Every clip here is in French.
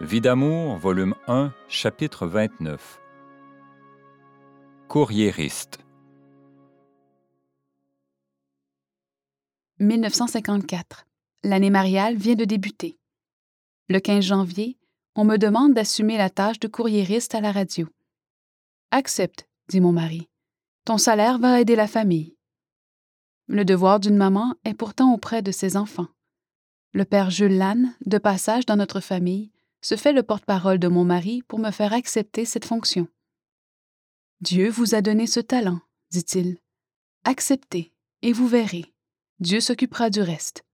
Vie d'amour, volume 1, chapitre 29. Courriériste. 1954. L'année mariale vient de débuter. Le 15 janvier, on me demande d'assumer la tâche de courriériste à la radio. Accepte, dit mon mari. Ton salaire va aider la famille. Le devoir d'une maman est pourtant auprès de ses enfants. Le père Jules Lannes, de passage dans notre famille, se fait le porte-parole de mon mari pour me faire accepter cette fonction. Dieu vous a donné ce talent, dit-il. Acceptez, et vous verrez. Dieu s'occupera du reste.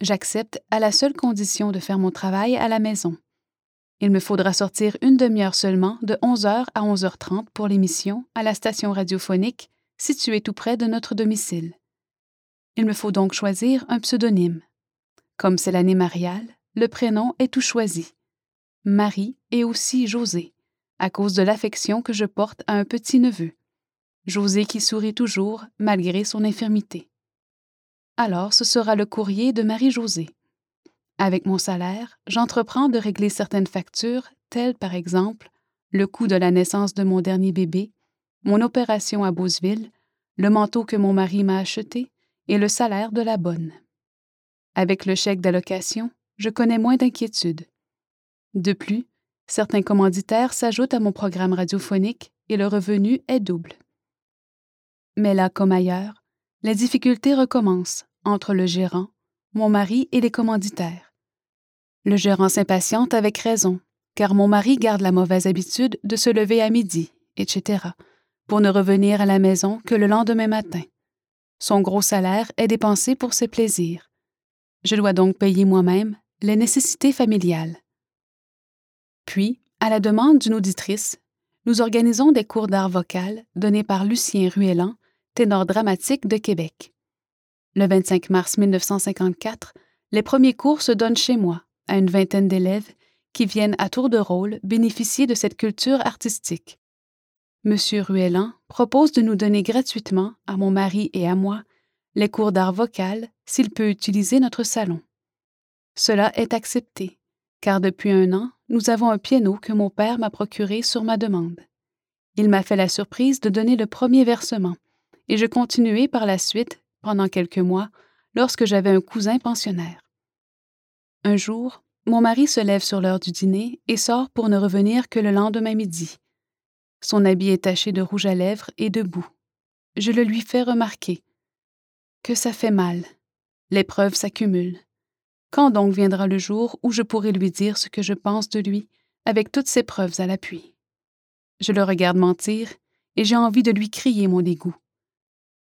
J'accepte à la seule condition de faire mon travail à la maison. Il me faudra sortir une demi-heure seulement de 11h à 11h30 pour l'émission à la station radiophonique située tout près de notre domicile. Il me faut donc choisir un pseudonyme. Comme c'est l'année mariale, le prénom est tout choisi. Marie et aussi José, à cause de l'affection que je porte à un petit-neveu. José qui sourit toujours malgré son infirmité. Alors ce sera le courrier de Marie-Josée. Avec mon salaire, j'entreprends de régler certaines factures, telles par exemple le coût de la naissance de mon dernier bébé, mon opération à Beauceville, le manteau que mon mari m'a acheté et le salaire de la bonne. Avec le chèque d'allocation, je connais moins d'inquiétude. De plus, certains commanditaires s'ajoutent à mon programme radiophonique et le revenu est double. Mais là comme ailleurs, la difficulté recommence entre le gérant, mon mari et les commanditaires. Le gérant s'impatiente avec raison, car mon mari garde la mauvaise habitude de se lever à midi, etc., pour ne revenir à la maison que le lendemain matin. Son gros salaire est dépensé pour ses plaisirs. Je dois donc payer moi-même les nécessités familiales. Puis, à la demande d'une auditrice, nous organisons des cours d'art vocal donnés par Lucien Ruellan, ténor dramatique de Québec. Le 25 mars 1954, les premiers cours se donnent chez moi, à une vingtaine d'élèves qui viennent à tour de rôle bénéficier de cette culture artistique. Monsieur Ruellan propose de nous donner gratuitement, à mon mari et à moi, les cours d'art vocal s'il peut utiliser notre salon. Cela est accepté, car depuis un an, nous avons un piano que mon père m'a procuré sur ma demande. Il m'a fait la surprise de donner le premier versement, et je continuai par la suite, pendant quelques mois, lorsque j'avais un cousin pensionnaire. Un jour, mon mari se lève sur l'heure du dîner et sort pour ne revenir que le lendemain midi. Son habit est taché de rouge à lèvres et de boue. Je le lui fais remarquer. Que ça fait mal. L'épreuve s'accumule. Quand donc viendra le jour où je pourrai lui dire ce que je pense de lui, avec toutes ses preuves à l'appui? Je le regarde mentir, et j'ai envie de lui crier mon dégoût.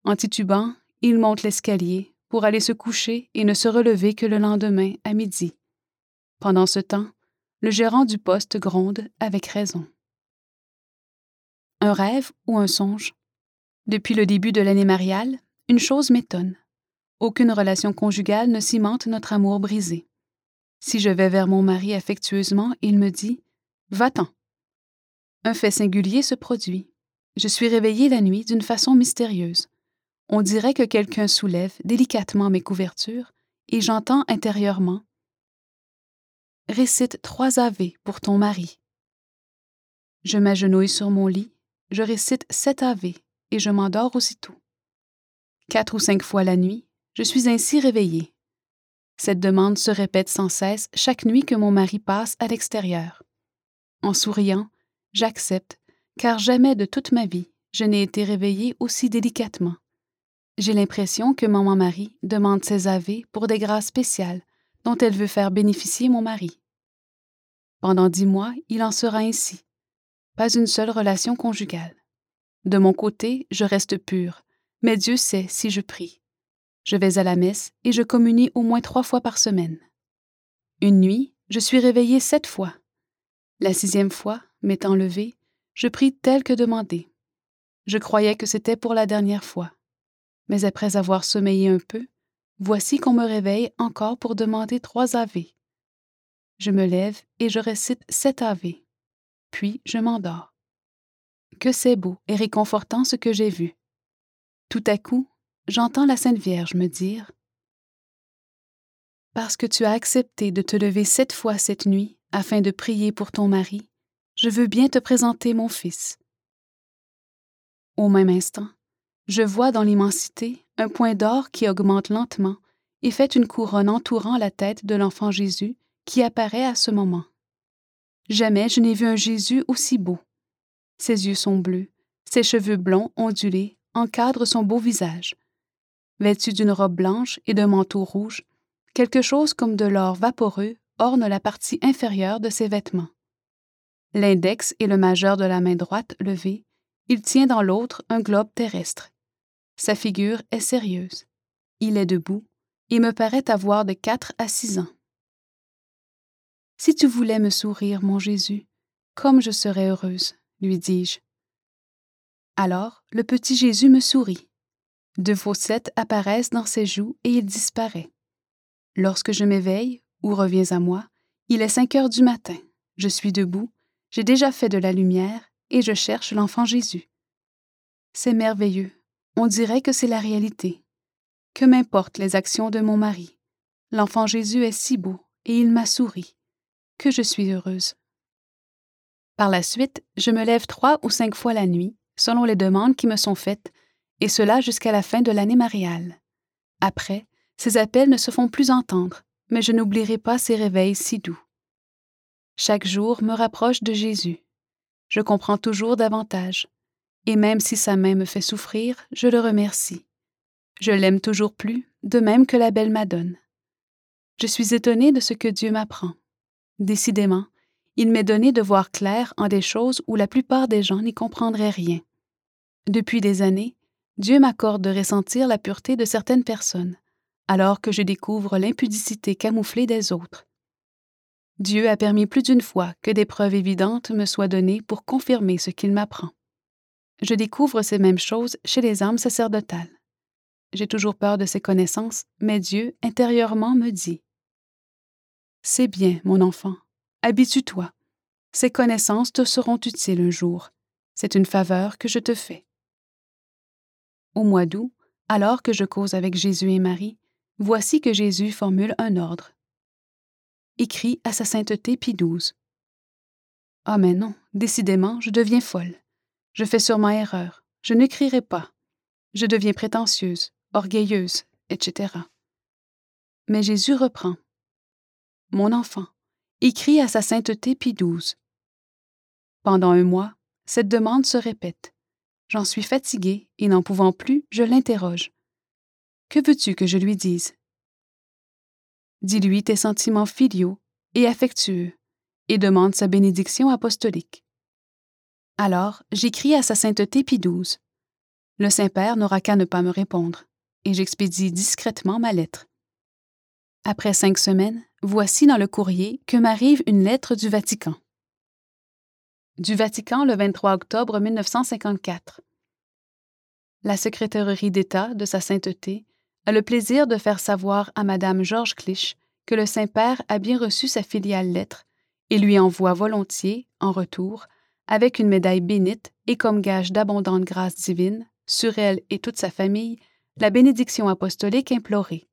En titubant, il monte l'escalier pour aller se coucher et ne se relever que le lendemain à midi. Pendant ce temps, le gérant du poste gronde avec raison. Un rêve ou un songe? Depuis le début de l'année mariale, une chose m'étonne. Aucune relation conjugale ne cimente notre amour brisé. Si je vais vers mon mari affectueusement, il me dit Va-t'en. Un fait singulier se produit. Je suis réveillée la nuit d'une façon mystérieuse. On dirait que quelqu'un soulève délicatement mes couvertures et j'entends intérieurement Récite trois Ave pour ton mari. Je m'agenouille sur mon lit, je récite sept Ave et je m'endors aussitôt. Quatre ou cinq fois la nuit, je suis ainsi réveillée. Cette demande se répète sans cesse chaque nuit que mon mari passe à l'extérieur. En souriant, j'accepte, car jamais de toute ma vie je n'ai été réveillée aussi délicatement. J'ai l'impression que maman Marie demande ses aveux pour des grâces spéciales dont elle veut faire bénéficier mon mari. Pendant dix mois, il en sera ainsi. Pas une seule relation conjugale. De mon côté, je reste pure, mais Dieu sait si je prie. Je vais à la messe et je communie au moins trois fois par semaine. Une nuit, je suis réveillée sept fois. La sixième fois, m'étant levée, je prie tel que demandé. Je croyais que c'était pour la dernière fois. Mais après avoir sommeillé un peu, voici qu'on me réveille encore pour demander trois Ave. Je me lève et je récite sept Ave. Puis je m'endors. Que c'est beau et réconfortant ce que j'ai vu. Tout à coup, j'entends la Sainte Vierge me dire Parce que tu as accepté de te lever sept fois cette nuit afin de prier pour ton mari, je veux bien te présenter mon fils. Au même instant, je vois dans l'immensité un point d'or qui augmente lentement et fait une couronne entourant la tête de l'enfant Jésus qui apparaît à ce moment. Jamais je n'ai vu un Jésus aussi beau. Ses yeux sont bleus, ses cheveux blonds ondulés encadrent son beau visage. Vêtu d'une robe blanche et d'un manteau rouge, quelque chose comme de l'or vaporeux orne la partie inférieure de ses vêtements. L'index et le majeur de la main droite levés, il tient dans l'autre un globe terrestre. Sa figure est sérieuse. Il est debout et me paraît avoir de quatre à six ans. Si tu voulais me sourire, mon Jésus, comme je serais heureuse, lui dis-je. Alors le petit Jésus me sourit. Deux fossettes apparaissent dans ses joues et il disparaît. Lorsque je m'éveille ou reviens à moi, il est cinq heures du matin. Je suis debout, j'ai déjà fait de la lumière et je cherche l'enfant Jésus. C'est merveilleux. On dirait que c'est la réalité. Que m'importent les actions de mon mari. L'enfant Jésus est si beau et il m'a souri. Que je suis heureuse. Par la suite, je me lève trois ou cinq fois la nuit, selon les demandes qui me sont faites, et cela jusqu'à la fin de l'année mariale. Après, ces appels ne se font plus entendre, mais je n'oublierai pas ces réveils si doux. Chaque jour me rapproche de Jésus. Je comprends toujours davantage, et même si sa main me fait souffrir, je le remercie. Je l'aime toujours plus, de même que la belle Madone. Je suis étonnée de ce que Dieu m'apprend. Décidément, il m'est donné de voir clair en des choses où la plupart des gens n'y comprendraient rien. Depuis des années, Dieu m'accorde de ressentir la pureté de certaines personnes, alors que je découvre l'impudicité camouflée des autres. Dieu a permis plus d'une fois que des preuves évidentes me soient données pour confirmer ce qu'il m'apprend. Je découvre ces mêmes choses chez les âmes sacerdotales. J'ai toujours peur de ces connaissances, mais Dieu intérieurement me dit C'est bien, mon enfant, habitue-toi. Ces connaissances te seront utiles un jour. C'est une faveur que je te fais. Au mois d'août, alors que je cause avec Jésus et Marie, voici que Jésus formule un ordre. Écrit à sa sainteté Pie XII. Ah, mais non, décidément, je deviens folle. Je fais sûrement erreur. Je n'écrirai pas. Je deviens prétentieuse, orgueilleuse, etc. Mais Jésus reprend. Mon enfant, écrit à sa sainteté Pie XII. Pendant un mois, cette demande se répète. J'en suis fatiguée et n'en pouvant plus, je l'interroge. Que veux-tu que je lui dise? Dis-lui tes sentiments filiaux et affectueux et demande sa bénédiction apostolique. Alors, j'écris à sa sainteté Pie XII. Le Saint-Père n'aura qu'à ne pas me répondre, et j'expédie discrètement ma lettre. Après cinq semaines, voici dans le courrier que m'arrive une lettre du Vatican. Du Vatican le 23 octobre 1954. La secrétairerie d'État de Sa Sainteté a le plaisir de faire savoir à Madame Georges Clich que le Saint-Père a bien reçu sa filiale lettre et lui envoie volontiers, en retour, avec une médaille bénite et comme gage d'abondante grâce divine, sur elle et toute sa famille, la bénédiction apostolique implorée.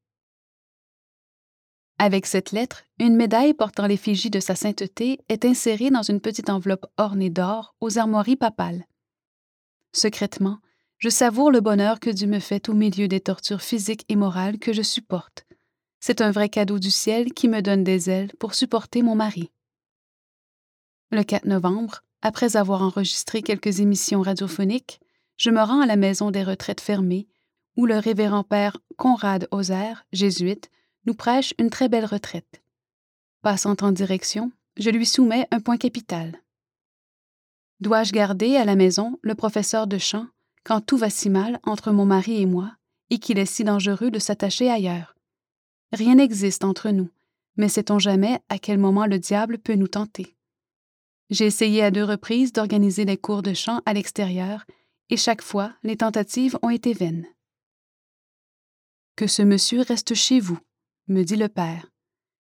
Avec cette lettre, une médaille portant l'effigie de sa sainteté est insérée dans une petite enveloppe ornée d'or aux armoiries papales. Secrètement, je savoure le bonheur que Dieu me fait au milieu des tortures physiques et morales que je supporte. C'est un vrai cadeau du ciel qui me donne des ailes pour supporter mon mari. Le 4 novembre, après avoir enregistré quelques émissions radiophoniques, je me rends à la maison des retraites fermées, où le révérend père Conrad Ozer, jésuite, nous prêche une très belle retraite. Passant en direction, je lui soumets un point capital. Dois-je garder à la maison le professeur de chant quand tout va si mal entre mon mari et moi, et qu'il est si dangereux de s'attacher ailleurs? Rien n'existe entre nous, mais sait-on jamais à quel moment le diable peut nous tenter. J'ai essayé à deux reprises d'organiser les cours de chant à l'extérieur, et chaque fois les tentatives ont été vaines. Que ce monsieur reste chez vous, me dit le Père.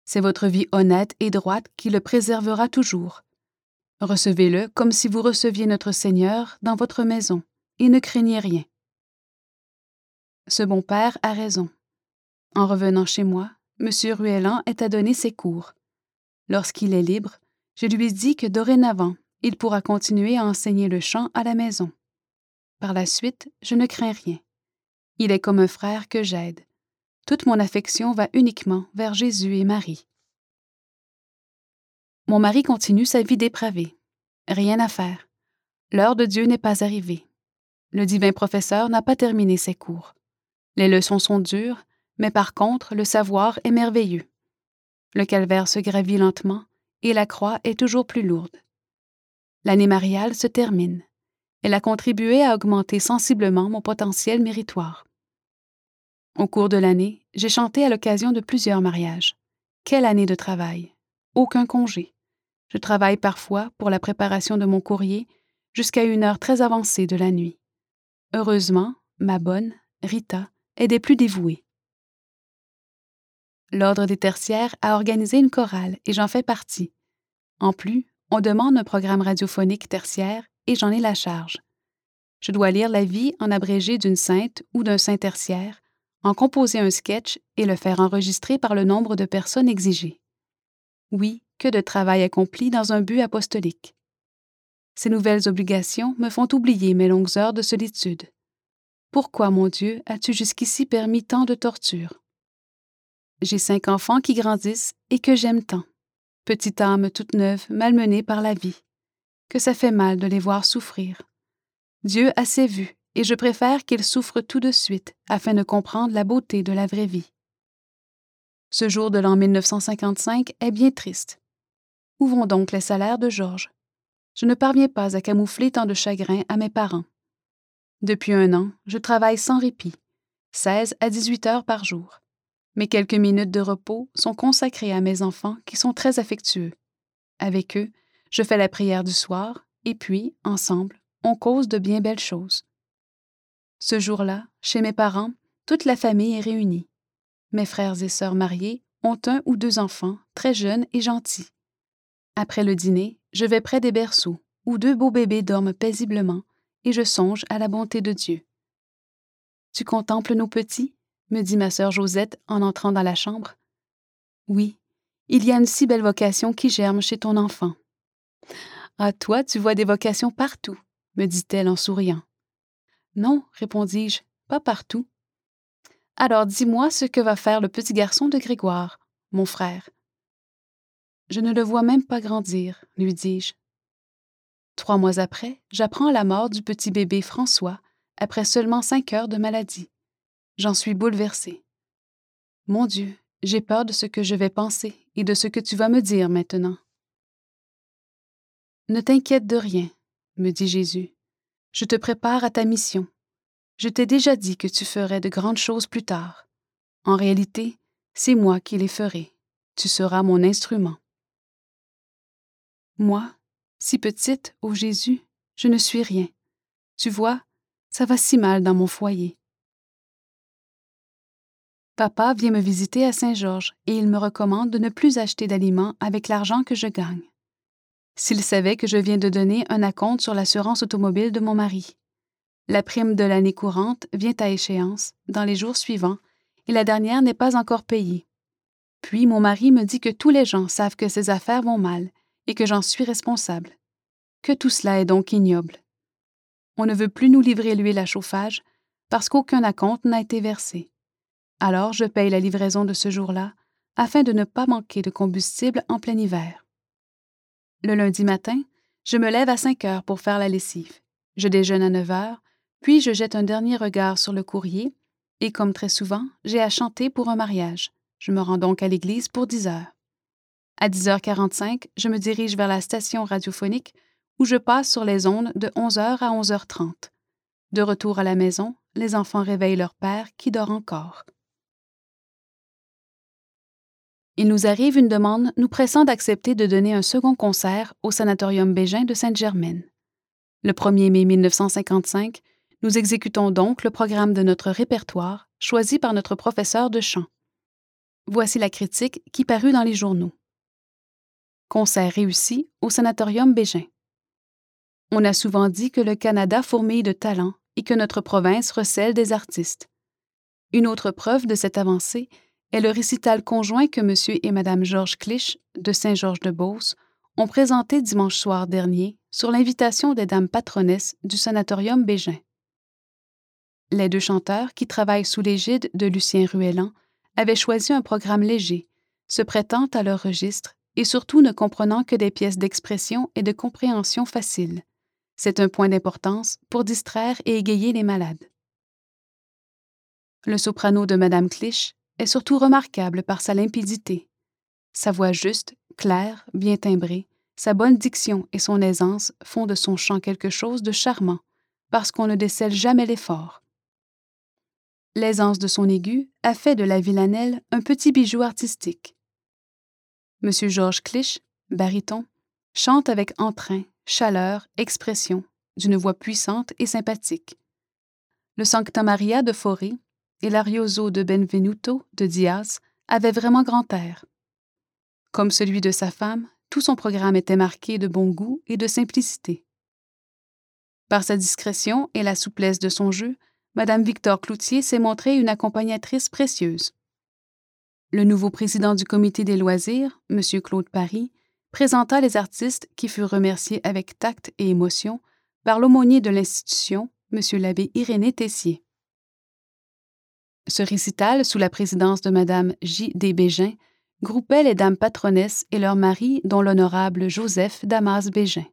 C'est votre vie honnête et droite qui le préservera toujours. Recevez-le comme si vous receviez notre Seigneur dans votre maison et ne craignez rien. Ce bon père a raison. En revenant chez moi, M. Ruellan est à donner ses cours. Lorsqu'il est libre, Je lui dit que dorénavant, il pourra continuer à enseigner le chant à la maison. Par la suite, je ne crains rien. Il est comme un frère que j'aide. Toute mon affection va uniquement vers Jésus et Marie. Mon mari continue sa vie dépravée. Rien à faire. L'heure de Dieu n'est pas arrivée. Le divin professeur n'a pas terminé ses cours. Les leçons sont dures, mais par contre, le savoir est merveilleux. Le calvaire se gravit lentement et la croix est toujours plus lourde. L'année mariale se termine. Elle a contribué à augmenter sensiblement mon potentiel méritoire. Au cours de l'année, j'ai chanté à l'occasion de plusieurs mariages. Quelle année de travail! Aucun congé. Je travaille parfois pour la préparation de mon courrier jusqu'à une heure très avancée de la nuit. Heureusement, ma bonne, Rita, est des plus dévouées. L'Ordre des tertiaires a organisé une chorale et j'en fais partie. En plus, on demande un programme radiophonique tertiaire et j'en ai la charge. Je dois lire la vie en abrégé d'une sainte ou d'un saint tertiaire, en composer un sketch et le faire enregistrer par le nombre de personnes exigées. Oui, que de travail accompli dans un but apostolique. Ces nouvelles obligations me font oublier mes longues heures de solitude. Pourquoi, mon Dieu, as-tu jusqu'ici permis tant de tortures? J'ai cinq enfants qui grandissent et que j'aime tant. Petite âme toute neuve, malmenée par la vie. Que ça fait mal de les voir souffrir. Dieu a ses vues, et je préfère qu'ils souffrent tout de suite afin de comprendre la beauté de la vraie vie. Ce jour de l'an 1955 est bien triste. Où vont donc les salaires de Georges? Je ne parviens pas à camoufler tant de chagrin à mes parents. Depuis un an, je travaille sans répit, 16 à 18 heures par jour. Mes quelques minutes de repos sont consacrées à mes enfants qui sont très affectueux. Avec eux, je fais la prière du soir et puis, ensemble, on cause de bien belles choses. Ce jour-là, chez mes parents, toute la famille est réunie. Mes frères et sœurs mariés ont un ou deux enfants, très jeunes et gentils. Après le dîner, je vais près des berceaux, où deux beaux bébés dorment paisiblement, et je songe à la bonté de Dieu. Tu contemples nos petits? me dit ma sœur Josette en entrant dans la chambre. Oui, il y a une si belle vocation qui germe chez ton enfant. Ah, toi, tu vois des vocations partout, me dit-elle en souriant. Non, répondis-je, pas partout. Alors dis-moi ce que va faire le petit garçon de Grégoire, mon frère. Je ne le vois même pas grandir, lui dis-je. Trois mois après, j'apprends la mort du petit bébé François, après seulement cinq heures de maladie. J'en suis bouleversée. Mon Dieu, j'ai peur de ce que je vais penser et de ce que tu vas me dire maintenant. Ne t'inquiète de rien, me dit Jésus. Je te prépare à ta mission. Je t'ai déjà dit que tu ferais de grandes choses plus tard. En réalité, c'est moi qui les ferai. Tu seras mon instrument. Moi, si petite, ô Jésus, je ne suis rien. Tu vois, ça va si mal dans mon foyer. Papa vient me visiter à Saint-Georges et il me recommande de ne plus acheter d'aliments avec l'argent que je gagne. S'il savait que je viens de donner un acompte sur l'assurance automobile de mon mari. La prime de l'année courante vient à échéance dans les jours suivants et la dernière n'est pas encore payée. Puis mon mari me dit que tous les gens savent que ses affaires vont mal et que j'en suis responsable. Que tout cela est donc ignoble. On ne veut plus nous livrer l'huile à chauffage parce qu'aucun acompte n'a été versé. Alors je paye la livraison de ce jour-là afin de ne pas manquer de combustible en plein hiver. Le lundi matin, je me lève à 5 heures pour faire la lessive. Je déjeune à 9 heures, puis je jette un dernier regard sur le courrier, et comme très souvent, j'ai à chanter pour un mariage. Je me rends donc à l'église pour 10 heures. À 10h45, je me dirige vers la station radiophonique où je passe sur les ondes de 11h à 11h30. De retour à la maison, les enfants réveillent leur père qui dort encore il nous arrive une demande nous pressant d'accepter de donner un second concert au Sanatorium Bégin de Sainte-Germaine. Le 1er mai 1955, nous exécutons donc le programme de notre répertoire, choisi par notre professeur de chant. Voici la critique qui parut dans les journaux. Concert réussi au Sanatorium Bégin. On a souvent dit que le Canada fourmille de talents et que notre province recèle des artistes. Une autre preuve de cette avancée est le récital conjoint que M. et Mme Georges Clich de Saint-Georges-de-Beauce ont présenté dimanche soir dernier sur l'invitation des dames patronesses du sanatorium Bégin. Les deux chanteurs, qui travaillent sous l'égide de Lucien Ruellan, avaient choisi un programme léger, se prêtant à leur registre et surtout ne comprenant que des pièces d'expression et de compréhension faciles. C'est un point d'importance pour distraire et égayer les malades. Le soprano de Madame Clich est surtout remarquable par sa limpidité. Sa voix juste, claire, bien timbrée, sa bonne diction et son aisance font de son chant quelque chose de charmant, parce qu'on ne décèle jamais l'effort. L'aisance de son aigu a fait de la villanelle un petit bijou artistique. M. Georges Clich, baryton, chante avec entrain, chaleur, expression, d'une voix puissante et sympathique. Le Sancta Maria de Fauré et l'Arioso de Benvenuto de Diaz avaient vraiment grand air. Comme celui de sa femme, tout son programme était marqué de bon goût et de simplicité. Par sa discrétion et la souplesse de son jeu, Madame Victor Cloutier s'est montrée une accompagnatrice précieuse. Le nouveau président du comité des loisirs, M. Claude Paris, présenta les artistes qui furent remerciés avec tact et émotion par l'aumônier de l'institution, M. l'abbé Irénée Tessier. Ce récital, sous la présidence de Mme J. D. Bégin, groupait les dames patronesses et leurs maris, dont l'honorable Joseph Damas Bégin.